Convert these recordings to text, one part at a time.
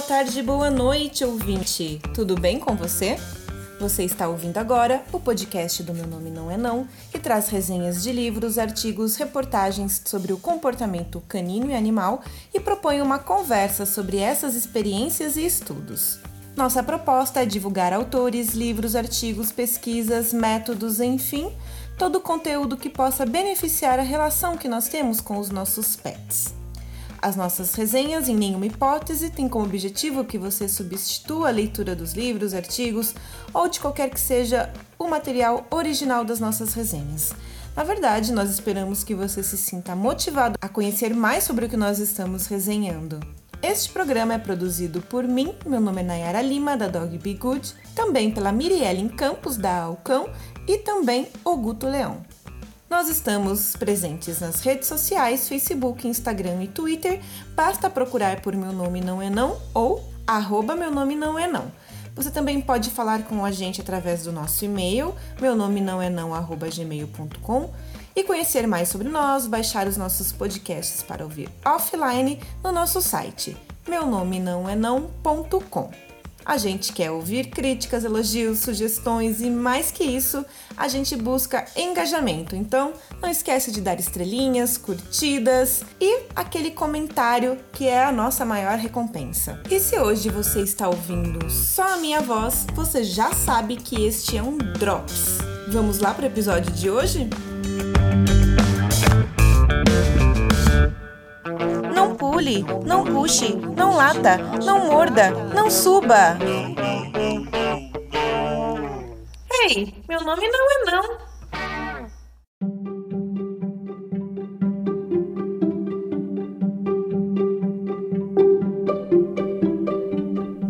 boa tarde, boa noite, ouvinte. Tudo bem com você? Você está ouvindo agora o podcast do Meu Nome Não É Não, que traz resenhas de livros, artigos, reportagens sobre o comportamento canino e animal e propõe uma conversa sobre essas experiências e estudos. Nossa proposta é divulgar autores, livros, artigos, pesquisas, métodos, enfim, todo o conteúdo que possa beneficiar a relação que nós temos com os nossos pets. As nossas resenhas, em nenhuma hipótese, têm como objetivo que você substitua a leitura dos livros, artigos ou de qualquer que seja o material original das nossas resenhas. Na verdade, nós esperamos que você se sinta motivado a conhecer mais sobre o que nós estamos resenhando. Este programa é produzido por mim, meu nome é Nayara Lima, da Dog Be Good, também pela Mirielle Campos, da Alcão, e também o Guto Leão. Nós estamos presentes nas redes sociais, Facebook, Instagram e Twitter. Basta procurar por Meu Nome Não É Não ou arroba Meu Nome Não É Não. Você também pode falar com a gente através do nosso e-mail, meu nome não é não, arroba gmail.com e conhecer mais sobre nós, baixar os nossos podcasts para ouvir offline no nosso site, meu nome não é não.com. A gente quer ouvir críticas, elogios, sugestões e mais que isso, a gente busca engajamento. Então, não esquece de dar estrelinhas, curtidas e aquele comentário que é a nossa maior recompensa. E se hoje você está ouvindo só a minha voz, você já sabe que este é um Drops. Vamos lá para o episódio de hoje? Pule, não puxe, não lata, não morda, não suba. Ei, meu nome não é não.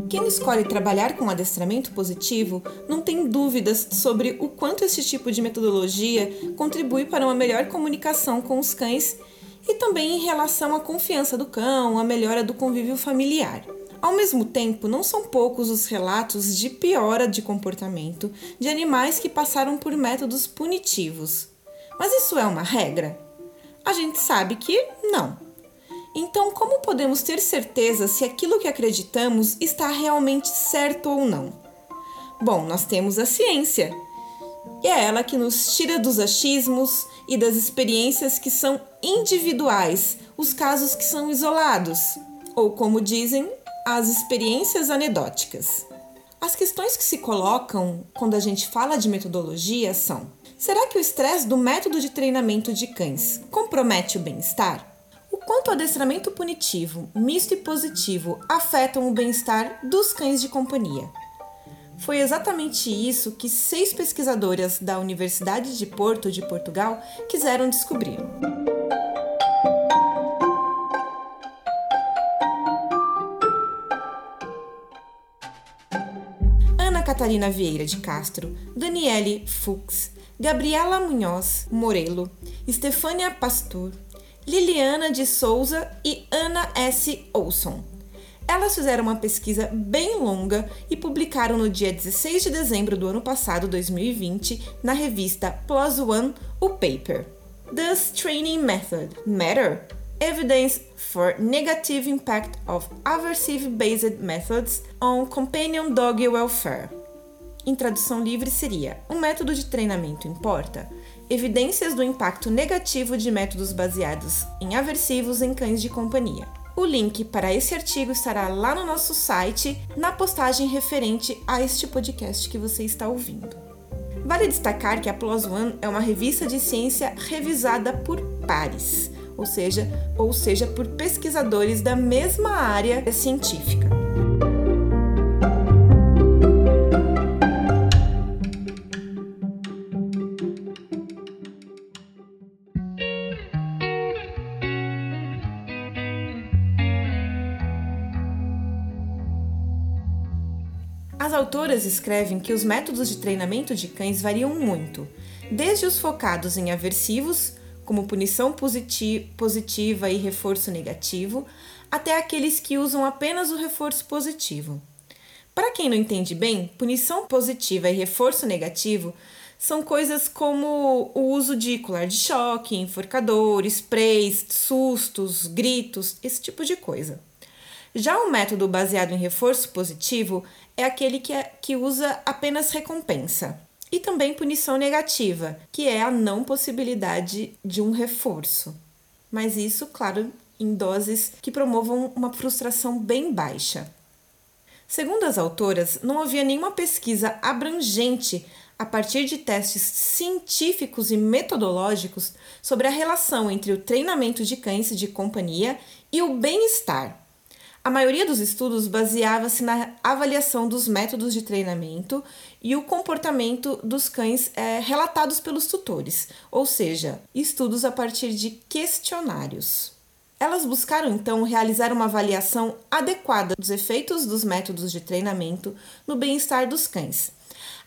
Quem escolhe trabalhar com adestramento positivo não tem dúvidas sobre o quanto esse tipo de metodologia contribui para uma melhor comunicação com os cães e também em relação à confiança do cão, à melhora do convívio familiar. Ao mesmo tempo, não são poucos os relatos de piora de comportamento de animais que passaram por métodos punitivos. Mas isso é uma regra? A gente sabe que não. Então, como podemos ter certeza se aquilo que acreditamos está realmente certo ou não? Bom, nós temos a ciência, e é ela que nos tira dos achismos e das experiências que são individuais, os casos que são isolados, ou como dizem, as experiências anedóticas. As questões que se colocam quando a gente fala de metodologia são: será que o estresse do método de treinamento de cães compromete o bem-estar? O quanto o adestramento punitivo, misto e positivo afetam o bem-estar dos cães de companhia? Foi exatamente isso que seis pesquisadoras da Universidade de Porto de Portugal quiseram descobrir. Ana Catarina Vieira de Castro, Daniele Fuchs, Gabriela Munhoz Morelo, Estefânia Pastor, Liliana de Souza e Ana S. Olson elas fizeram uma pesquisa bem longa e publicaram no dia 16 de dezembro do ano passado, 2020, na revista PLOS ONE, o paper Does Training Method Matter? Evidence for Negative Impact of Aversive-Based Methods on Companion Dog Welfare. Em tradução livre seria: Um método de treinamento importa? Evidências do impacto negativo de métodos baseados em aversivos em cães de companhia. O link para esse artigo estará lá no nosso site, na postagem referente a este podcast que você está ouvindo. Vale destacar que a PLOS ONE é uma revista de ciência revisada por pares, ou seja, ou seja, por pesquisadores da mesma área científica. As autoras escrevem que os métodos de treinamento de cães variam muito, desde os focados em aversivos, como punição positiva e reforço negativo, até aqueles que usam apenas o reforço positivo. Para quem não entende bem, punição positiva e reforço negativo são coisas como o uso de colar de choque, enforcador, sprays, sustos, gritos, esse tipo de coisa. Já o método baseado em reforço positivo é aquele que, é, que usa apenas recompensa. E também punição negativa, que é a não possibilidade de um reforço. Mas isso, claro, em doses que promovam uma frustração bem baixa. Segundo as autoras, não havia nenhuma pesquisa abrangente a partir de testes científicos e metodológicos sobre a relação entre o treinamento de cães de companhia e o bem-estar. A maioria dos estudos baseava-se na avaliação dos métodos de treinamento e o comportamento dos cães é, relatados pelos tutores, ou seja, estudos a partir de questionários. Elas buscaram então realizar uma avaliação adequada dos efeitos dos métodos de treinamento no bem-estar dos cães,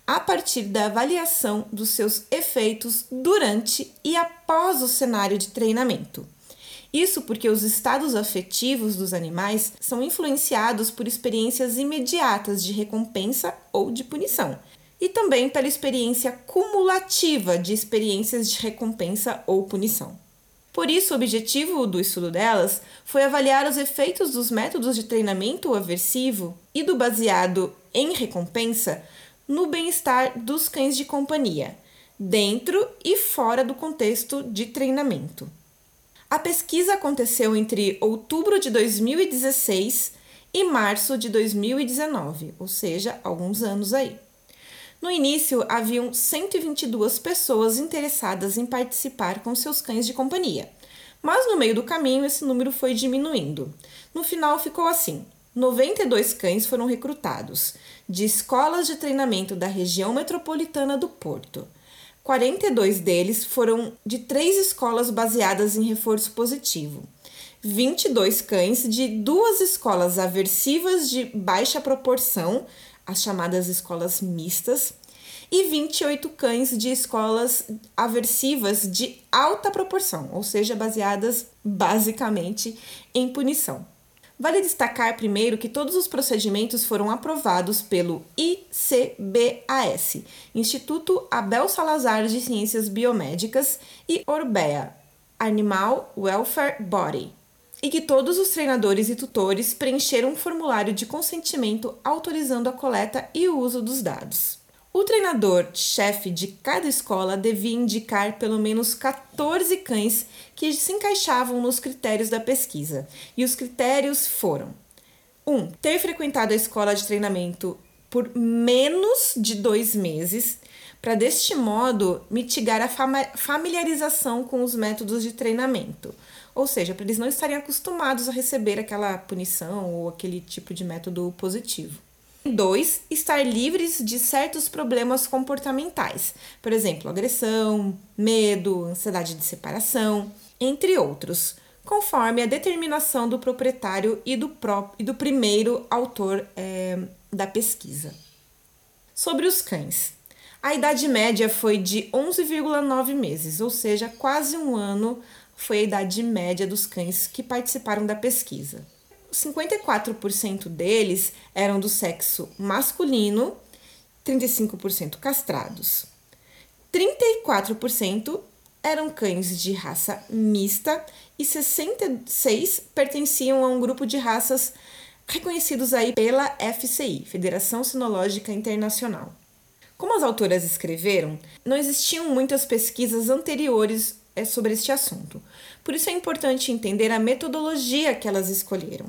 a partir da avaliação dos seus efeitos durante e após o cenário de treinamento. Isso porque os estados afetivos dos animais são influenciados por experiências imediatas de recompensa ou de punição, e também pela experiência cumulativa de experiências de recompensa ou punição. Por isso, o objetivo do estudo delas foi avaliar os efeitos dos métodos de treinamento aversivo e do baseado em recompensa no bem-estar dos cães de companhia, dentro e fora do contexto de treinamento. A pesquisa aconteceu entre outubro de 2016 e março de 2019, ou seja, alguns anos aí. No início, haviam 122 pessoas interessadas em participar com seus cães de companhia, mas no meio do caminho esse número foi diminuindo. No final ficou assim: 92 cães foram recrutados de escolas de treinamento da região metropolitana do Porto. 42 deles foram de três escolas baseadas em reforço positivo. 22 cães de duas escolas aversivas de baixa proporção as chamadas escolas mistas, e 28 cães de escolas aversivas de alta proporção, ou seja, baseadas basicamente em punição. Vale destacar primeiro que todos os procedimentos foram aprovados pelo ICBAS, Instituto Abel Salazar de Ciências Biomédicas, e Orbea, Animal Welfare Body, e que todos os treinadores e tutores preencheram um formulário de consentimento autorizando a coleta e o uso dos dados. O treinador-chefe de cada escola devia indicar pelo menos 14 cães que se encaixavam nos critérios da pesquisa, e os critérios foram: 1. Um, ter frequentado a escola de treinamento por menos de dois meses, para deste modo mitigar a familiarização com os métodos de treinamento. Ou seja, para eles não estarem acostumados a receber aquela punição ou aquele tipo de método positivo. 2. Estar livres de certos problemas comportamentais, por exemplo, agressão, medo, ansiedade de separação, entre outros, conforme a determinação do proprietário e do, e do primeiro autor é, da pesquisa. Sobre os cães. A idade média foi de 11,9 meses, ou seja, quase um ano foi a idade média dos cães que participaram da pesquisa. 54% deles eram do sexo masculino, 35% castrados. 34% eram cães de raça mista e 66 pertenciam a um grupo de raças reconhecidos aí pela FCI, Federação Sinológica Internacional. Como as autoras escreveram, não existiam muitas pesquisas anteriores é sobre este assunto. Por isso é importante entender a metodologia que elas escolheram.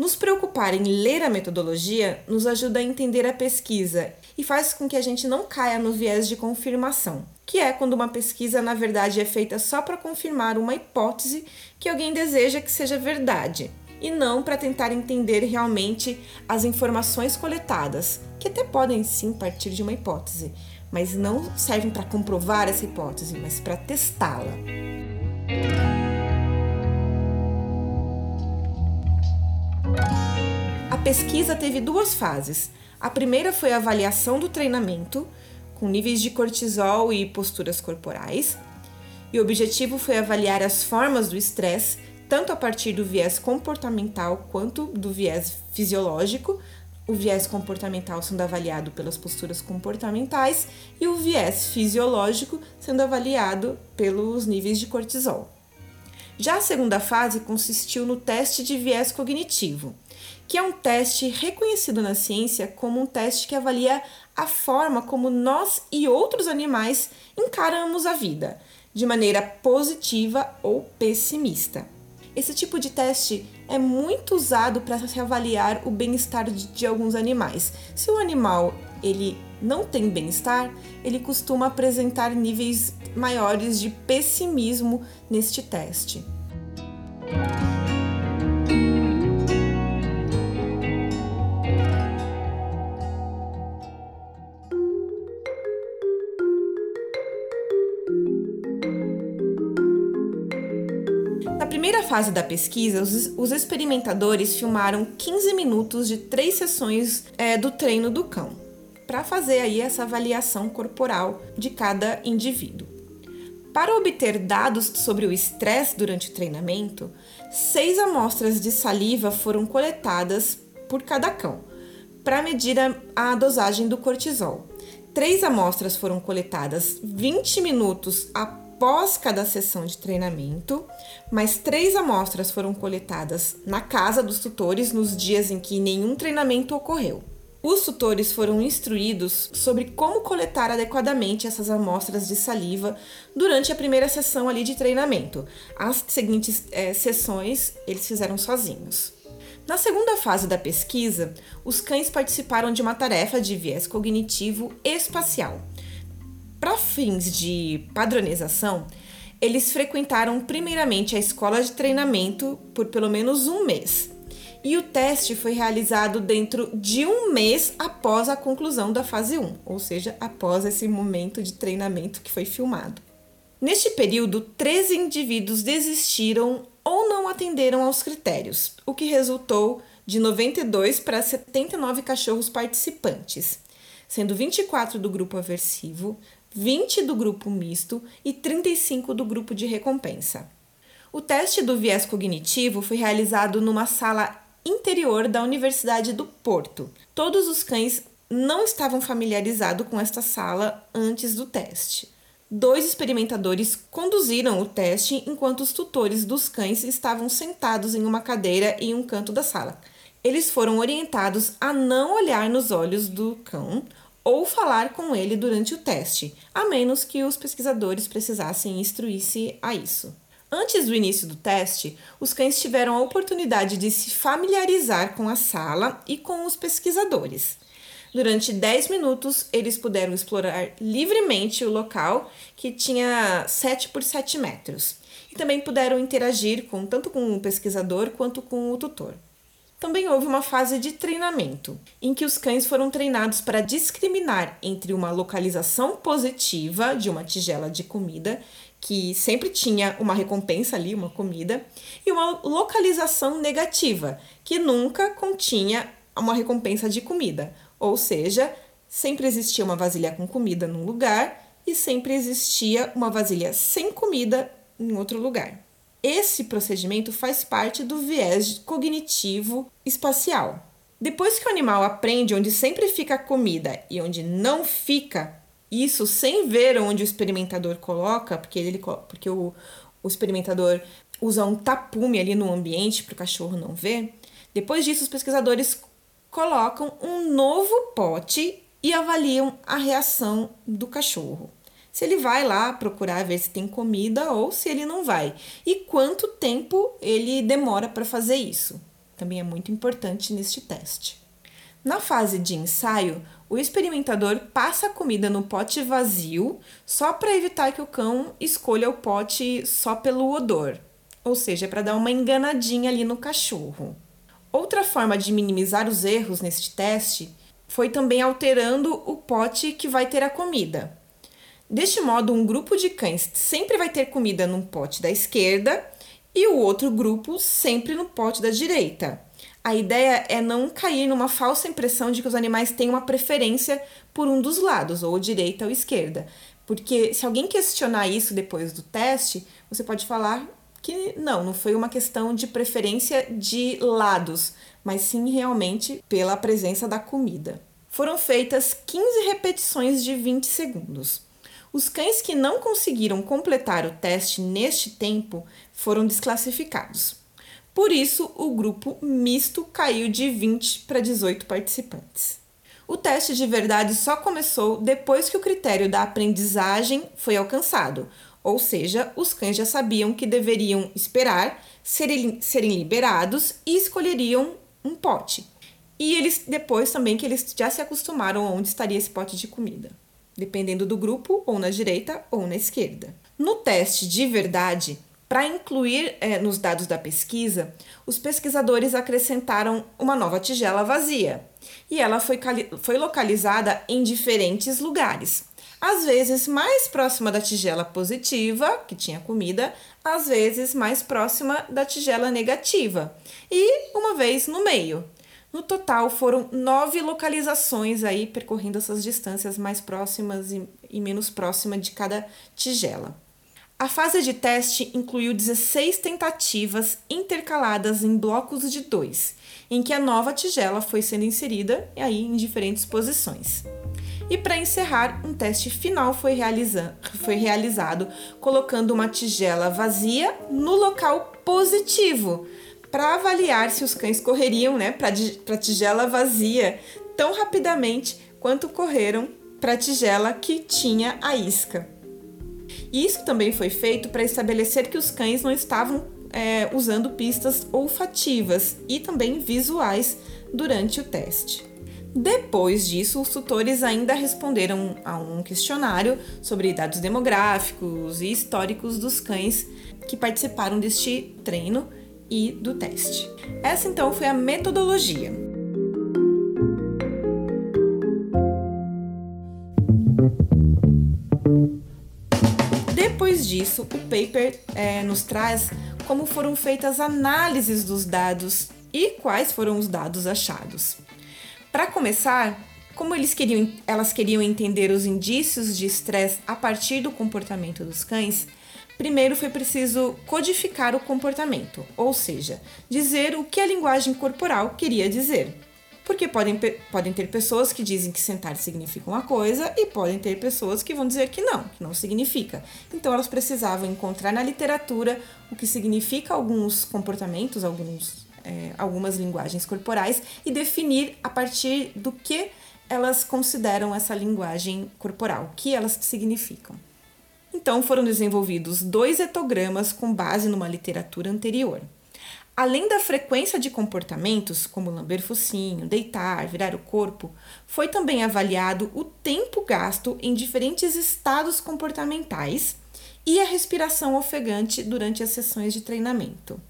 Nos preocupar em ler a metodologia nos ajuda a entender a pesquisa e faz com que a gente não caia no viés de confirmação, que é quando uma pesquisa na verdade é feita só para confirmar uma hipótese que alguém deseja que seja verdade, e não para tentar entender realmente as informações coletadas, que até podem sim partir de uma hipótese, mas não servem para comprovar essa hipótese, mas para testá-la. Pesquisa teve duas fases. A primeira foi a avaliação do treinamento, com níveis de cortisol e posturas corporais. E o objetivo foi avaliar as formas do estresse, tanto a partir do viés comportamental quanto do viés fisiológico, o viés comportamental sendo avaliado pelas posturas comportamentais e o viés fisiológico sendo avaliado pelos níveis de cortisol. Já a segunda fase consistiu no teste de viés cognitivo, que é um teste reconhecido na ciência como um teste que avalia a forma como nós e outros animais encaramos a vida, de maneira positiva ou pessimista. Esse tipo de teste é muito usado para se avaliar o bem-estar de, de, alguns animais. Se o animal ele não tem bem-estar, ele costuma apresentar níveis maiores de pessimismo neste teste. primeira fase da pesquisa, os, os experimentadores filmaram 15 minutos de três sessões é, do treino do cão, para fazer aí essa avaliação corporal de cada indivíduo. Para obter dados sobre o estresse durante o treinamento, seis amostras de saliva foram coletadas por cada cão, para medir a, dosagem do cortisol. Três amostras foram coletadas 20 minutos após cada sessão de treinamento, mais três amostras foram coletadas na casa dos tutores nos dias em que nenhum treinamento ocorreu. Os tutores foram instruídos sobre como coletar adequadamente essas amostras de saliva durante a primeira sessão ali de treinamento. As seguintes é, sessões eles fizeram sozinhos. Na segunda fase da pesquisa, os cães participaram de uma tarefa de viés cognitivo espacial, para fins de padronização, eles frequentaram primeiramente a escola de treinamento por pelo menos um mês. E o teste foi realizado dentro de um mês após a conclusão da fase 1, ou seja, após esse momento de treinamento que foi filmado. Neste período, 13 indivíduos desistiram ou não atenderam aos critérios, o que resultou de 92 para 79 cachorros participantes, sendo 24 do grupo aversivo, 20 do grupo misto e 35 do grupo de recompensa. O teste do viés cognitivo foi realizado numa sala interior da Universidade do Porto. Todos os cães não estavam familiarizados com esta sala antes do teste. Dois experimentadores conduziram o teste enquanto os tutores dos cães estavam sentados em uma cadeira em um canto da sala. Eles foram orientados a não olhar nos olhos do cão ou falar com ele durante o teste, a menos que os pesquisadores precisassem instruir-se a isso. Antes do início do teste, os cães tiveram a oportunidade de se familiarizar com a sala e com os pesquisadores. Durante 10 minutos, eles puderam explorar livremente o local, que tinha 7 por 7 metros, e também puderam interagir com tanto com o pesquisador quanto com o tutor. Também houve uma fase de treinamento, em que os cães foram treinados para discriminar entre uma localização positiva de uma tigela de comida, que sempre tinha uma recompensa ali, uma comida, e uma localização negativa, que nunca continha uma recompensa de comida. Ou seja, sempre existia uma vasilha com comida num lugar e sempre existia uma vasilha sem comida em outro lugar. Esse procedimento faz parte do viés cognitivo espacial. Depois que o animal aprende onde sempre fica a comida e onde não fica, isso sem ver onde o experimentador coloca, porque, ele, porque o, o experimentador usa um tapume ali no ambiente para o cachorro não ver. Depois disso, os pesquisadores colocam um novo pote e avaliam a reação do cachorro se ele vai lá procurar ver se tem comida ou se ele não vai. E quanto tempo ele demora para fazer isso. Também é muito importante neste teste. Na fase de ensaio, o experimentador passa a comida no pote vazio só para evitar que o cão escolha o pote só pelo odor, ou seja, para dar uma enganadinha ali no cachorro. Outra forma de minimizar os erros neste teste foi também alterando o pote que vai ter a comida. Deste modo, um grupo de cães sempre vai ter comida num pote da esquerda e o outro grupo sempre no pote da direita. A ideia é não cair numa falsa impressão de que os animais têm uma preferência por um dos lados, ou direita ou esquerda. Porque se alguém questionar isso depois do teste, você pode falar que não, não foi uma questão de preferência de lados, mas sim realmente pela presença da comida. Foram feitas 15 repetições de 20 segundos. Os cães que não conseguiram completar o teste neste tempo foram desclassificados. Por isso, o grupo misto caiu de 20 para 18 participantes. O teste de verdade só começou depois que o critério da aprendizagem foi alcançado, ou seja, os cães já sabiam que deveriam esperar serem, serem liberados e escolheriam um pote. E eles depois também que eles já se acostumaram a onde estaria esse pote de comida, dependendo do grupo, ou na direita ou na esquerda. No teste de verdade, para incluir é, nos dados da pesquisa, os pesquisadores acrescentaram uma nova tigela vazia e ela foi, foi localizada em diferentes lugares. Às vezes mais próxima da tigela positiva, que tinha comida, às vezes mais próxima da tigela negativa e uma vez no meio. No total, foram nove localizações aí percorrendo essas distâncias mais próximas e, e menos próximas de cada tigela. A fase de teste incluiu 16 tentativas intercaladas em blocos de dois, em que a nova tigela foi sendo inserida aí em diferentes posições. E para encerrar, um teste final foi, foi realizado colocando uma tigela vazia no local positivo, para avaliar se os cães correriam né, para a tigela vazia tão rapidamente quanto correram para a tigela que tinha a isca. Isso também foi feito para estabelecer que os cães não estavam é, usando pistas olfativas e também visuais durante o teste. Depois disso, os tutores ainda responderam a um questionário sobre dados demográficos e históricos dos cães que participaram deste treino e do teste. Essa então foi a metodologia. Disso, o paper é, nos traz como foram feitas análises dos dados e quais foram os dados achados. Para começar, como queriam, elas queriam entender os indícios de estresse a partir do comportamento dos cães, primeiro foi preciso codificar o comportamento, ou seja, dizer o que a linguagem corporal queria dizer. Porque podem, podem ter pessoas que dizem que sentar significa uma coisa e podem ter pessoas que vão dizer que não, que não significa. Então elas precisavam encontrar na literatura o que significa alguns comportamentos, alguns, é, algumas linguagens corporais e definir a partir do que elas consideram essa linguagem corporal, o que elas significam. Então foram desenvolvidos dois etogramas com base numa literatura anterior. Além da frequência de comportamentos, como lamber focinho, deitar, virar o corpo, foi também avaliado o tempo gasto em diferentes estados comportamentais e a respiração ofegante durante as sessões de treinamento.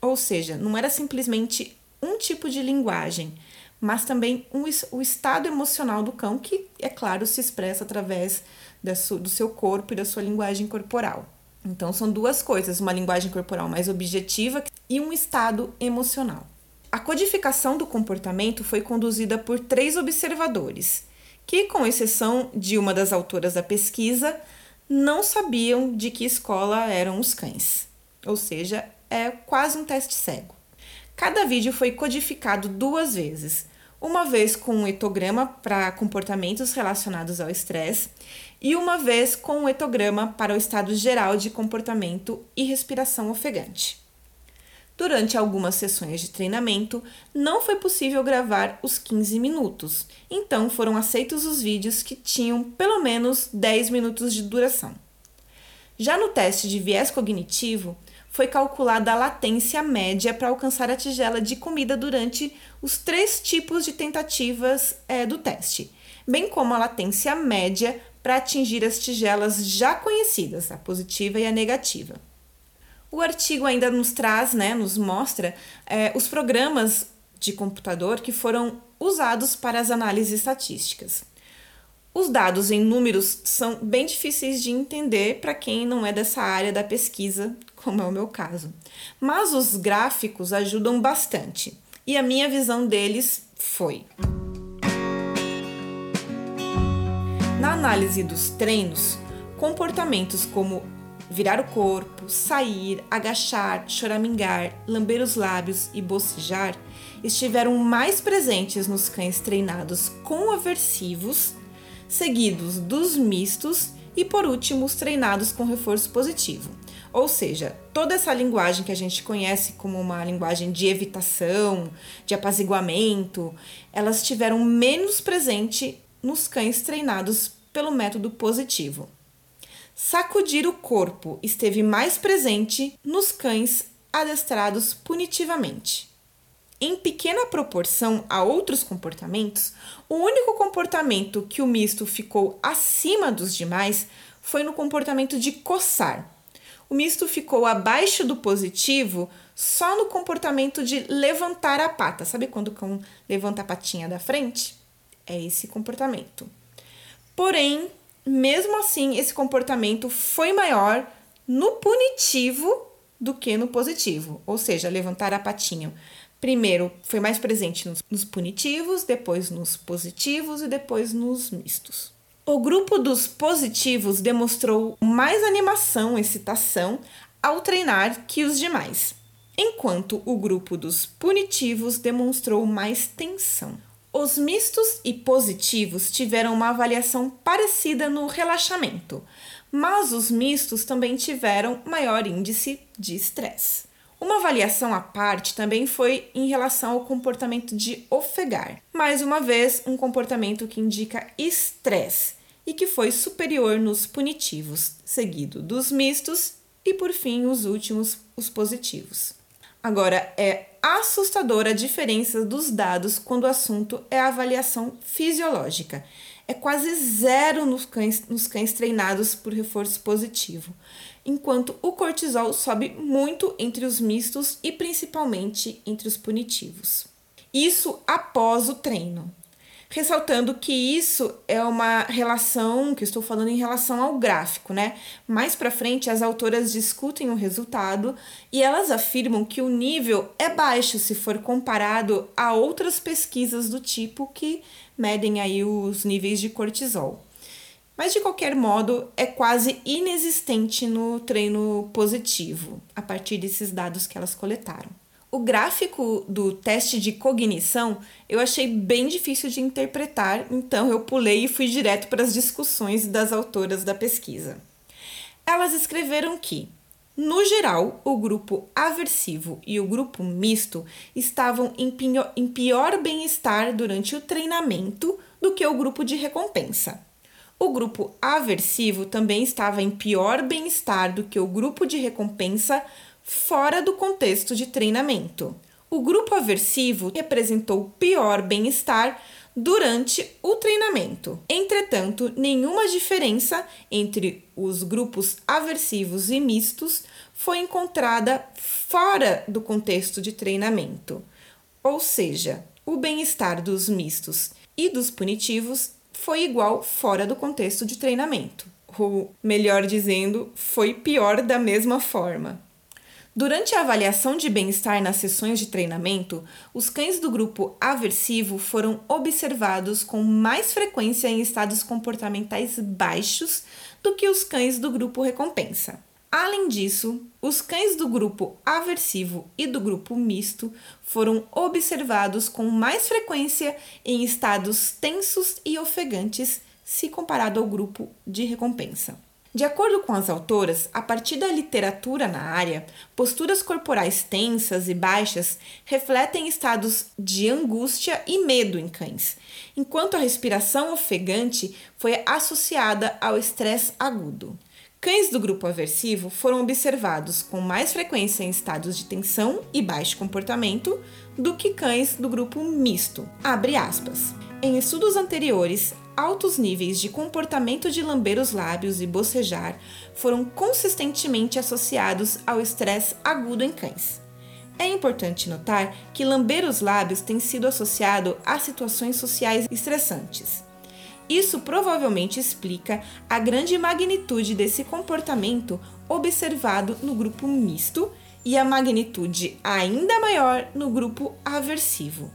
Ou seja, não era simplesmente um tipo de linguagem, mas também um, o estado emocional do cão, que, é claro, se expressa através do seu corpo e da sua linguagem corporal. Então, são duas coisas: uma linguagem corporal mais objetiva e um estado emocional. A codificação do comportamento foi conduzida por três observadores, que, com exceção de uma das autoras da pesquisa, não sabiam de que escola eram os cães. Ou seja, é quase um teste cego. Cada vídeo foi codificado duas vezes, uma vez com um etograma para comportamentos relacionados ao estresse e uma vez com um etograma para o estado geral de comportamento e respiração ofegante. Durante algumas sessões de treinamento, não foi possível gravar os 15 minutos, então foram aceitos os vídeos que tinham pelo menos 10 minutos de duração. Já no teste de viés cognitivo, foi calculada a latência média para alcançar a tigela de comida durante os três tipos de tentativas é, do teste, bem como a latência média para atingir as tigelas já conhecidas, a positiva e a negativa. O artigo ainda nos traz, né, nos mostra é, os programas de computador que foram usados para as análises estatísticas. Os dados em números são bem difíceis de entender para quem não é dessa área da pesquisa, como é o meu caso. Mas os gráficos ajudam bastante e a minha visão deles foi. Na análise dos treinos, comportamentos como virar o corpo, sair, agachar, choramingar, lamber os lábios e bocejar estiveram mais presentes nos cães treinados com aversivos seguidos dos mistos e por último os treinados com reforço positivo. Ou seja, toda essa linguagem que a gente conhece como uma linguagem de evitação, de apaziguamento, elas estiveram menos presente nos cães treinados pelo método positivo. Sacudir o corpo esteve mais presente nos cães adestrados punitivamente. Em pequena proporção a outros comportamentos, o único comportamento que o misto ficou acima dos demais foi no comportamento de coçar. O misto ficou abaixo do positivo só no comportamento de levantar a pata. Sabe quando o cão levanta a patinha da frente? É esse comportamento. Porém, mesmo assim, esse comportamento foi maior no punitivo do que no positivo, ou seja, levantar a patinha. Primeiro foi mais presente nos, nos punitivos, depois nos positivos e depois nos mistos. O grupo dos positivos demonstrou mais animação, excitação ao treinar que os demais, enquanto o grupo dos punitivos demonstrou mais tensão. Os mistos e positivos tiveram uma avaliação parecida no relaxamento, mas os mistos também tiveram maior índice de estresse. Uma avaliação à parte também foi em relação ao comportamento de ofegar. Mais uma vez, um comportamento que indica estresse e que foi superior nos punitivos, seguido dos mistos e por fim os últimos, os positivos. Agora, é assustadora a diferença dos dados quando o assunto é a avaliação fisiológica. É quase zero nos cães, nos cães treinados por reforço positivo, enquanto o cortisol sobe muito entre os mistos e principalmente entre os punitivos. Isso após o treino ressaltando que isso é uma relação que estou falando em relação ao gráfico, né? Mais para frente, as autoras discutem o resultado e elas afirmam que o nível é baixo se for comparado a outras pesquisas do tipo que medem aí os níveis de cortisol. Mas de qualquer modo, é quase inexistente no treino positivo, a partir desses dados que elas coletaram. O gráfico do teste de cognição eu achei bem difícil de interpretar, então eu pulei e fui direto para as discussões das autoras da pesquisa. Elas escreveram que, no geral, o grupo aversivo e o grupo misto estavam em pior bem-estar durante o treinamento do que o grupo de recompensa. O grupo aversivo também estava em pior bem-estar do que o grupo de recompensa fora do contexto de treinamento. O grupo aversivo representou pior bem-estar durante o treinamento. Entretanto, nenhuma diferença entre os grupos aversivos e mistos foi encontrada fora do contexto de treinamento. Ou seja, o bem-estar dos mistos e dos punitivos foi igual fora do contexto de treinamento. Ou, melhor dizendo, foi pior da mesma forma. Durante a avaliação de bem-estar nas sessões de treinamento, os cães do grupo aversivo foram observados com mais frequência em estados comportamentais baixos do que os cães do grupo recompensa. Além disso, os cães do grupo aversivo e do grupo misto foram observados com mais frequência em estados tensos e ofegantes se comparado ao grupo de recompensa. De acordo com as autoras, a partir da literatura na área, posturas corporais tensas e baixas refletem estados de angústia e medo em cães, enquanto a respiração ofegante foi associada ao estresse agudo. Cães do grupo aversivo foram observados com mais frequência em estados de tensão e baixo comportamento do que cães do grupo misto. Abre aspas. Em estudos anteriores, altos níveis de comportamento de lamber os lábios e bocejar foram consistentemente associados ao estresse agudo em cães. É importante notar que lamber os lábios tem sido associado a situações sociais estressantes. Isso provavelmente explica a grande magnitude desse comportamento observado no grupo misto e a magnitude ainda maior no grupo aversivo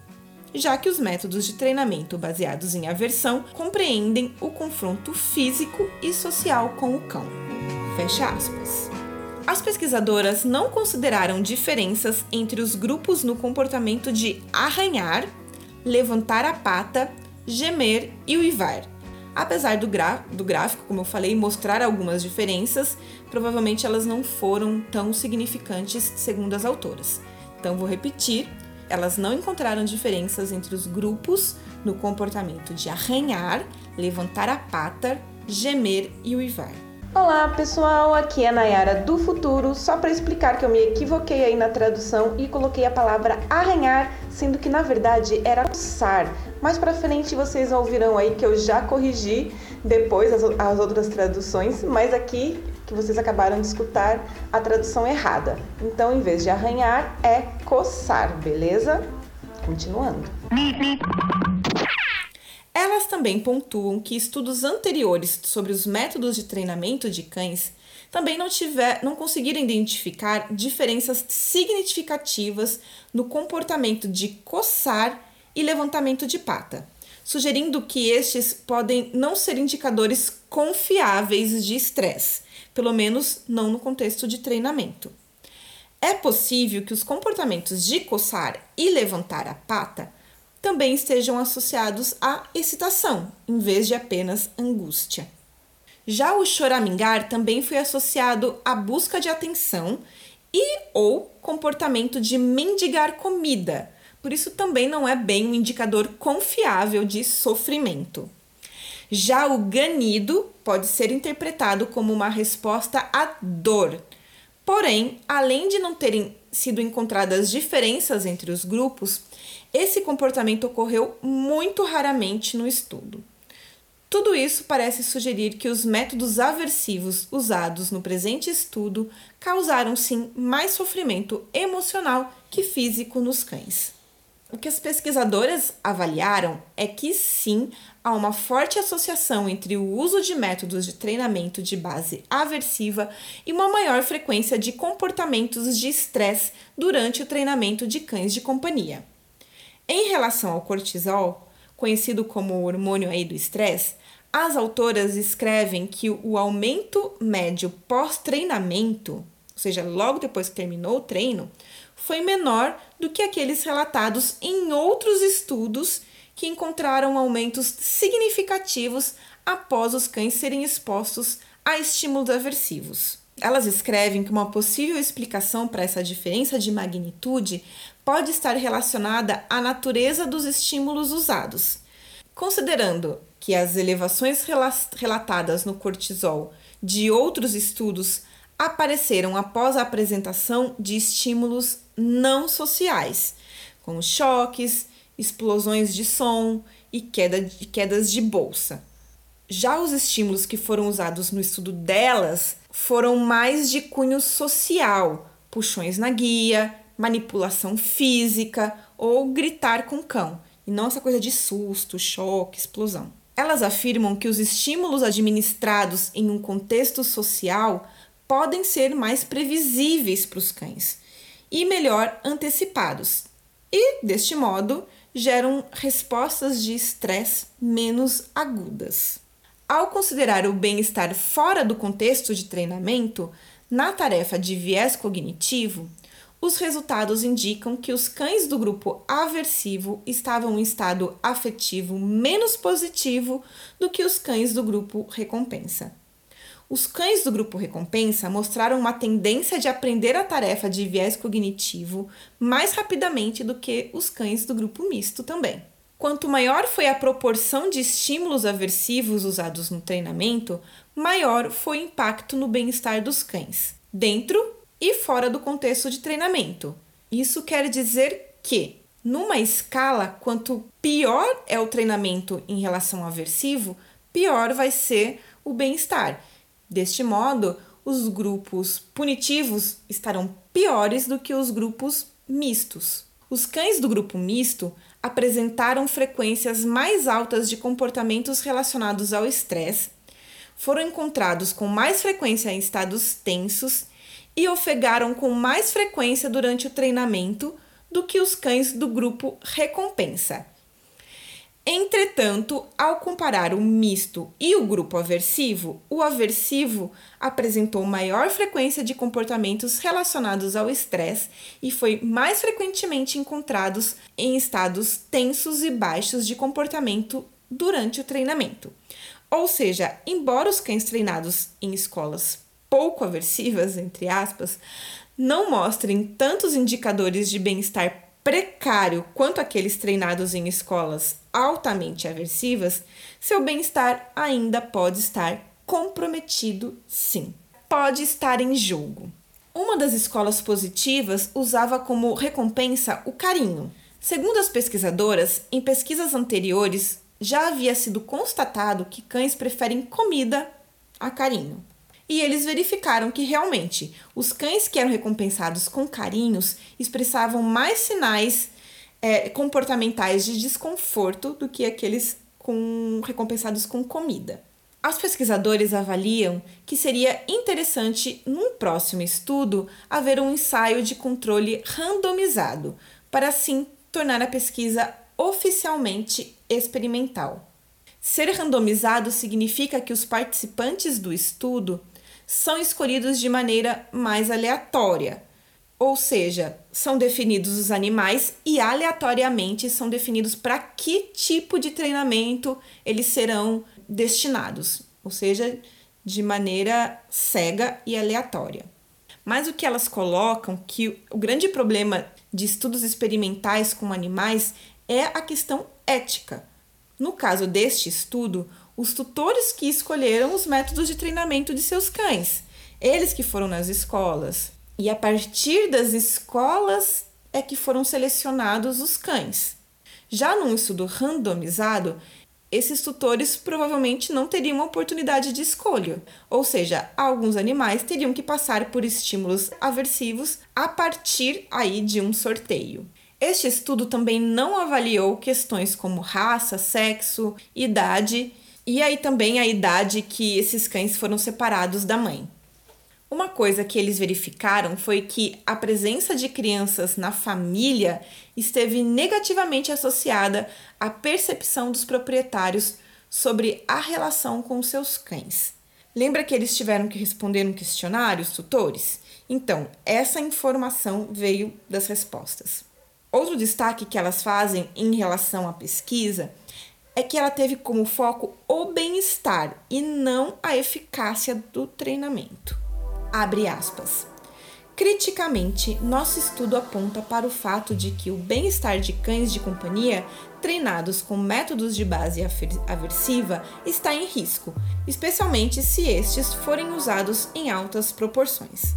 já que os métodos de treinamento baseados em aversão compreendem o confronto físico e social com o cão. Fecha aspas. As pesquisadoras não consideraram diferenças entre os grupos no comportamento de arranhar, levantar a pata, gemer e uivar. Apesar do, do gráfico, como eu falei, mostrar algumas diferenças, provavelmente elas não foram tão significantes segundo as autoras. Então vou repetir: elas não encontraram diferenças entre os grupos no comportamento de arranhar, levantar a pata, gemer e uivar. Olá pessoal, aqui é a Nayara do Futuro, só para explicar que eu me equivoquei aí na tradução e coloquei a palavra arranhar, sendo que na verdade era coçar. Mais para frente vocês ouvirão aí que eu já corrigi depois as, as outras traduções, mas aqui que vocês acabaram de escutar a tradução errada. Então, em vez de arranhar, é coçar, beleza? Continuando. Elas também pontuam que estudos anteriores sobre os métodos de treinamento de cães também não, tiver, não conseguiram identificar diferenças significativas no comportamento de coçar e levantamento de pata, sugerindo que estes podem não ser indicadores confiáveis de estresse, pelo menos não no contexto de treinamento. É possível que os comportamentos de coçar e levantar a pata também estejam associados à excitação, em vez de apenas angústia. Já o choramingar também foi associado à busca de atenção e ou comportamento de mendigar comida. Por isso também não é bem um indicador confiável de sofrimento. Já o ganido pode ser interpretado como uma resposta à dor. Porém, além de não terem sido encontradas diferenças entre os grupos, esse comportamento ocorreu muito raramente no estudo. Tudo isso parece sugerir que os métodos aversivos usados no presente estudo causaram sim mais sofrimento emocional que físico nos cães. O que as pesquisadoras avaliaram é que sim, há uma forte associação entre o uso de métodos de treinamento de base aversiva e uma maior frequência de comportamentos de estresse durante o treinamento de cães de companhia. Em relação ao cortisol, conhecido como o hormônio aí do estresse, as autoras escrevem que o aumento médio pós-treinamento, ou seja, logo depois que terminou o treino, foi menor do que aqueles relatados em outros estudos que encontraram aumentos significativos após os cães serem expostos a estímulos aversivos. Elas escrevem que uma possível explicação para essa diferença de magnitude pode estar relacionada à natureza dos estímulos usados. Considerando que as elevações relatadas no cortisol de outros estudos apareceram após a apresentação de estímulos não sociais, como choques, explosões de som e queda de, quedas de bolsa. Já os estímulos que foram usados no estudo delas foram mais de cunho social, puxões na guia, manipulação física ou gritar com cão, e não essa coisa de susto, choque, explosão. Elas afirmam que os estímulos administrados em um contexto social podem ser mais previsíveis para os cães e melhor antecipados, e, deste modo, geram respostas de estresse menos agudas. Ao considerar o bem-estar fora do contexto de treinamento, na tarefa de viés cognitivo, os resultados indicam que os cães do grupo aversivo estavam em estado afetivo menos positivo do que os cães do grupo recompensa. Os cães do grupo recompensa mostraram uma tendência de aprender a tarefa de viés cognitivo mais rapidamente do que os cães do grupo misto também. Quanto maior foi a proporção de estímulos aversivos usados no treinamento, maior foi o impacto no bem-estar dos cães, dentro e fora do contexto de treinamento. Isso quer dizer que, numa escala, quanto pior é o treinamento em relação ao aversivo, pior vai ser o bem-estar. Deste modo, os grupos punitivos estarão piores do que os grupos mistos. Os cães do grupo misto apresentaram frequências mais altas de comportamentos relacionados ao estresse, foram encontrados com mais frequência em estados tensos e ofegaram com mais frequência durante o treinamento do que os cães do grupo recompensa. Entretanto, ao comparar o misto e o grupo aversivo, o aversivo apresentou maior frequência de comportamentos relacionados ao estresse e foi mais frequentemente encontrados em estados tensos e baixos de comportamento durante o treinamento. Ou seja, embora os cães treinados em escolas pouco aversivas, entre aspas, não mostrem tantos indicadores de bem-estar precário quanto aqueles treinados em escolas altamente aversivas, seu bem-estar ainda pode estar comprometido, sim. Pode estar em jogo. Uma das escolas positivas usava como recompensa o carinho. Segundo as pesquisadoras, em pesquisas anteriores já havia sido constatado que cães preferem comida a carinho. E eles verificaram que realmente os cães que eram recompensados com carinhos expressavam mais sinais é, comportamentais de desconforto do que aqueles com, recompensados com comida. Os pesquisadores avaliam que seria interessante, num próximo estudo, haver um ensaio de controle randomizado, para assim tornar a pesquisa oficialmente experimental. Ser randomizado significa que os participantes do estudo são escolhidos de maneira mais aleatória, ou seja, são definidos os animais e aleatoriamente são definidos para que tipo de treinamento eles serão destinados, ou seja, de maneira cega e aleatória. Mas o que elas colocam que o grande problema de estudos experimentais com animais é a questão ética. No caso deste estudo, os tutores que escolheram os métodos de treinamento de seus cães, eles que foram nas escolas, e a partir das escolas é que foram selecionados os cães. Já num estudo randomizado, esses tutores provavelmente não teriam oportunidade de escolha, ou seja, alguns animais teriam que passar por estímulos aversivos a partir aí de um sorteio. Este estudo também não avaliou questões como raça, sexo, idade e aí também a idade que esses cães foram separados da mãe. Uma coisa que eles verificaram foi que a presença de crianças na família esteve negativamente associada à percepção dos proprietários sobre a relação com seus cães. Lembra que eles tiveram que responder um questionário, os tutores? Então, essa informação veio das respostas. Outro destaque que elas fazem em relação à pesquisa é que ela teve como foco o bem-estar e não a eficácia do treinamento. Abre aspas. Criticamente, nosso estudo aponta para o fato de que o bem-estar de cães de companhia treinados com métodos de base aversiva está em risco, especialmente se estes forem usados em altas proporções.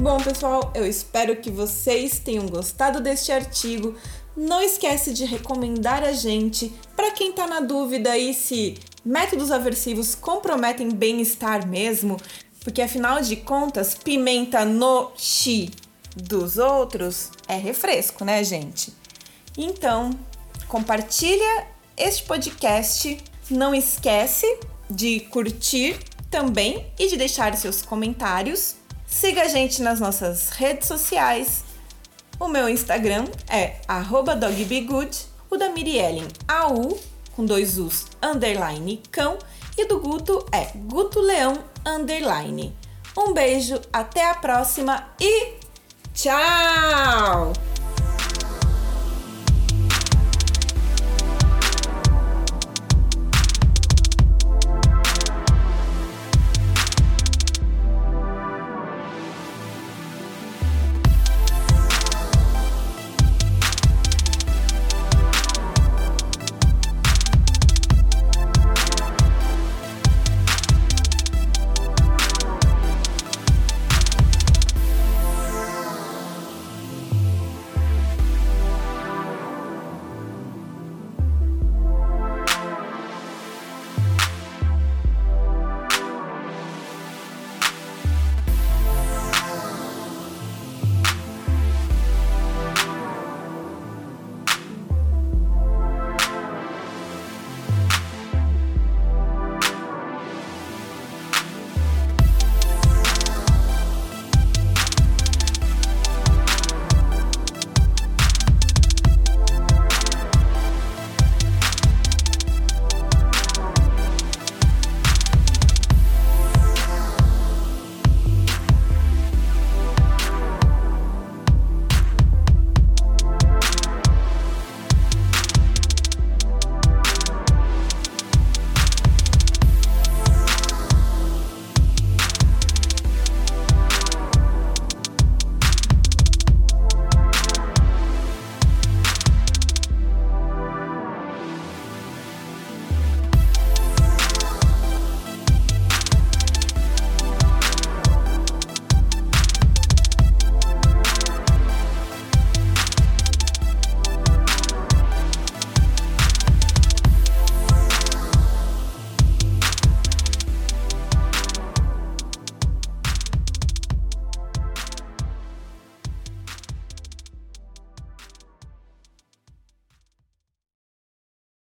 Bom, pessoal, eu espero que vocês tenham gostado deste artigo. Não esquece de recomendar a gente para quem está na dúvida aí se métodos aversivos comprometem bem-estar mesmo, porque afinal de contas, pimenta no chi dos outros é refresco, né, gente? Então, compartilha este podcast. Não esquece de curtir também e de deixar seus comentários Siga a gente nas nossas redes sociais. O meu Instagram é dogbegood, o da Miriellen AU, com dois U's, underline cão, e do Guto é Guto Leão, underline. Um beijo, até a próxima e tchau!